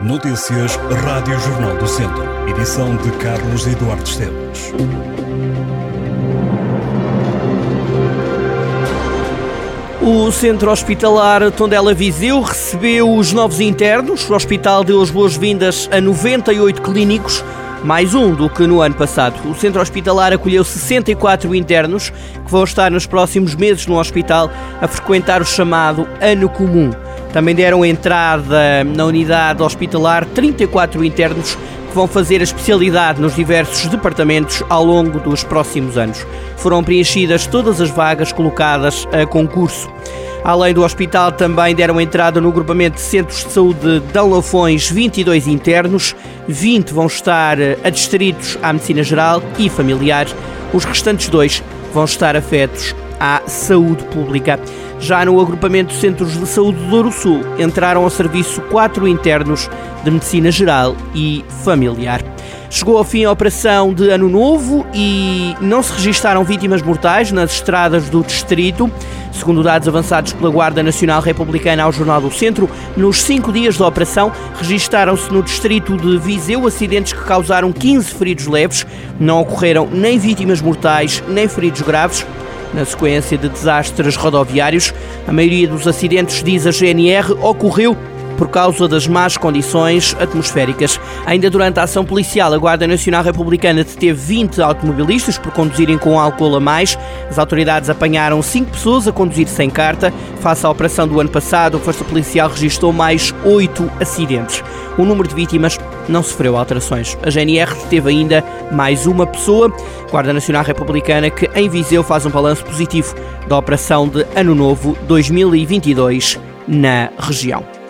Notícias Rádio Jornal do Centro. Edição de Carlos Eduardo Esteves. O Centro Hospitalar Tondela Viseu recebeu os novos internos. O hospital deu as boas-vindas a 98 clínicos, mais um do que no ano passado. O Centro Hospitalar acolheu 64 internos que vão estar nos próximos meses no hospital a frequentar o chamado Ano Comum. Também deram entrada na unidade hospitalar 34 internos que vão fazer a especialidade nos diversos departamentos ao longo dos próximos anos. Foram preenchidas todas as vagas colocadas a concurso. Além do hospital, também deram entrada no agrupamento de centros de saúde de Dão Lafões 22 internos, 20 vão estar adstritos à medicina geral e familiar, os restantes dois vão estar afetos à saúde pública. Já no agrupamento de Centros de Saúde do Douro Sul, entraram ao serviço quatro internos de medicina geral e familiar. Chegou ao fim a operação de Ano Novo e não se registaram vítimas mortais nas estradas do distrito. Segundo dados avançados pela Guarda Nacional Republicana ao Jornal do Centro, nos cinco dias da operação registaram-se no distrito de Viseu acidentes que causaram 15 feridos leves. Não ocorreram nem vítimas mortais nem feridos graves. Na sequência de desastres rodoviários, a maioria dos acidentes, diz a GNR, ocorreu por causa das más condições atmosféricas. Ainda durante a ação policial, a Guarda Nacional Republicana deteve 20 automobilistas por conduzirem com álcool a mais. As autoridades apanharam 5 pessoas a conduzir sem carta. Face à operação do ano passado, a Força Policial registrou mais 8 acidentes. O número de vítimas não sofreu alterações. A GNR deteve ainda mais uma pessoa, Guarda Nacional Republicana, que em Viseu faz um balanço positivo da operação de Ano Novo 2022 na região.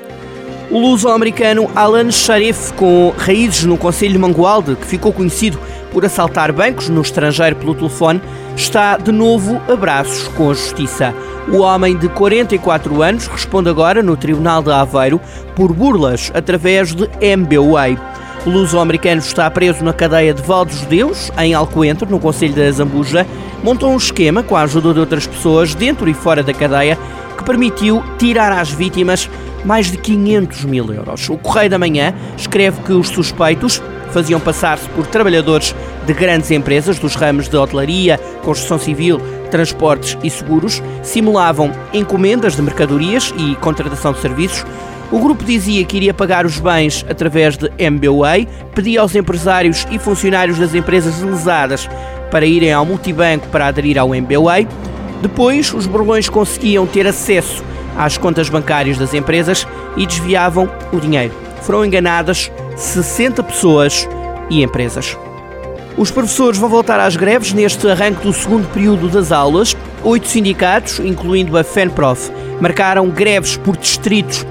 O luso-americano Alan Sharif, com raízes no Conselho de Mangualde, que ficou conhecido por assaltar bancos no estrangeiro pelo telefone, está de novo a braços com a justiça. O homem de 44 anos responde agora no Tribunal de Aveiro por burlas através de MBWay. O luso-americano está preso na cadeia de Valdos Judeus, em Alcoentro, no Conselho da Zambuja. Montou um esquema com a ajuda de outras pessoas dentro e fora da cadeia que permitiu tirar às vítimas mais de 500 mil euros. O Correio da Manhã escreve que os suspeitos faziam passar-se por trabalhadores de grandes empresas dos ramos de hotelaria, construção civil, transportes e seguros, simulavam encomendas de mercadorias e contratação de serviços. O grupo dizia que iria pagar os bens através de MBWay, pedia aos empresários e funcionários das empresas lesadas para irem ao multibanco para aderir ao MBWay. Depois, os burlões conseguiam ter acesso às contas bancárias das empresas e desviavam o dinheiro. Foram enganadas 60 pessoas e empresas. Os professores vão voltar às greves neste arranque do segundo período das aulas. Oito sindicatos, incluindo a FENPROF, marcaram greves por distritos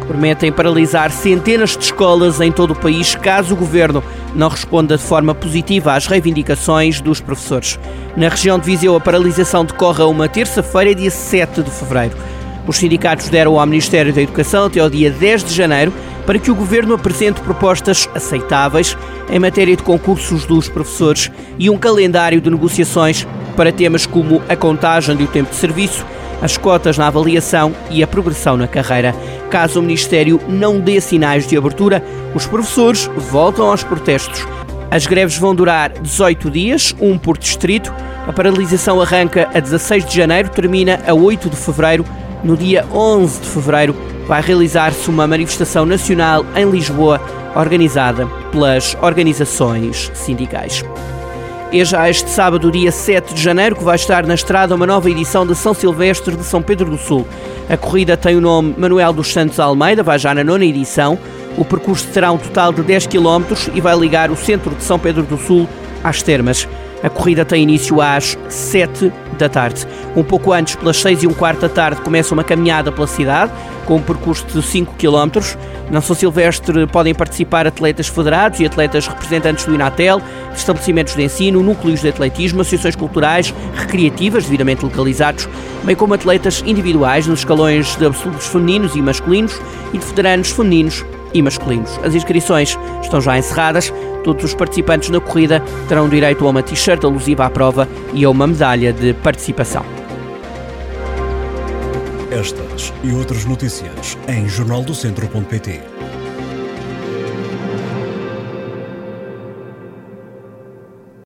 que prometem paralisar centenas de escolas em todo o país caso o governo não responda de forma positiva às reivindicações dos professores. Na região de Viseu, a paralisação decorre a uma terça-feira, dia 7 de fevereiro. Os sindicatos deram ao Ministério da Educação até ao dia 10 de janeiro para que o governo apresente propostas aceitáveis em matéria de concursos dos professores e um calendário de negociações para temas como a contagem do tempo de serviço, as cotas na avaliação e a progressão na carreira. Caso o Ministério não dê sinais de abertura, os professores voltam aos protestos. As greves vão durar 18 dias, um por distrito. A paralisação arranca a 16 de janeiro, termina a 8 de fevereiro no dia 11 de fevereiro, vai realizar-se uma manifestação nacional em Lisboa, organizada pelas organizações sindicais. É já este sábado, dia 7 de janeiro, que vai estar na estrada uma nova edição de São Silvestre de São Pedro do Sul. A corrida tem o nome Manuel dos Santos Almeida, vai já na nona edição. O percurso terá um total de 10 km e vai ligar o centro de São Pedro do Sul às termas. A corrida tem início às 7 da tarde. Um pouco antes, pelas 6 e um quarto da tarde, começa uma caminhada pela cidade, com um percurso de 5 km. Na São Silvestre podem participar atletas federados e atletas representantes do Inatel, estabelecimentos de ensino, núcleos de atletismo, associações culturais, recreativas, devidamente localizados, bem como atletas individuais nos escalões de absolutos femininos e masculinos e de federanos femininos e masculinos. As inscrições estão já encerradas. Todos os participantes na corrida terão direito a uma t-shirt alusiva à prova e a uma medalha de participação. Estas e outras notícias em jornaldocentro.pt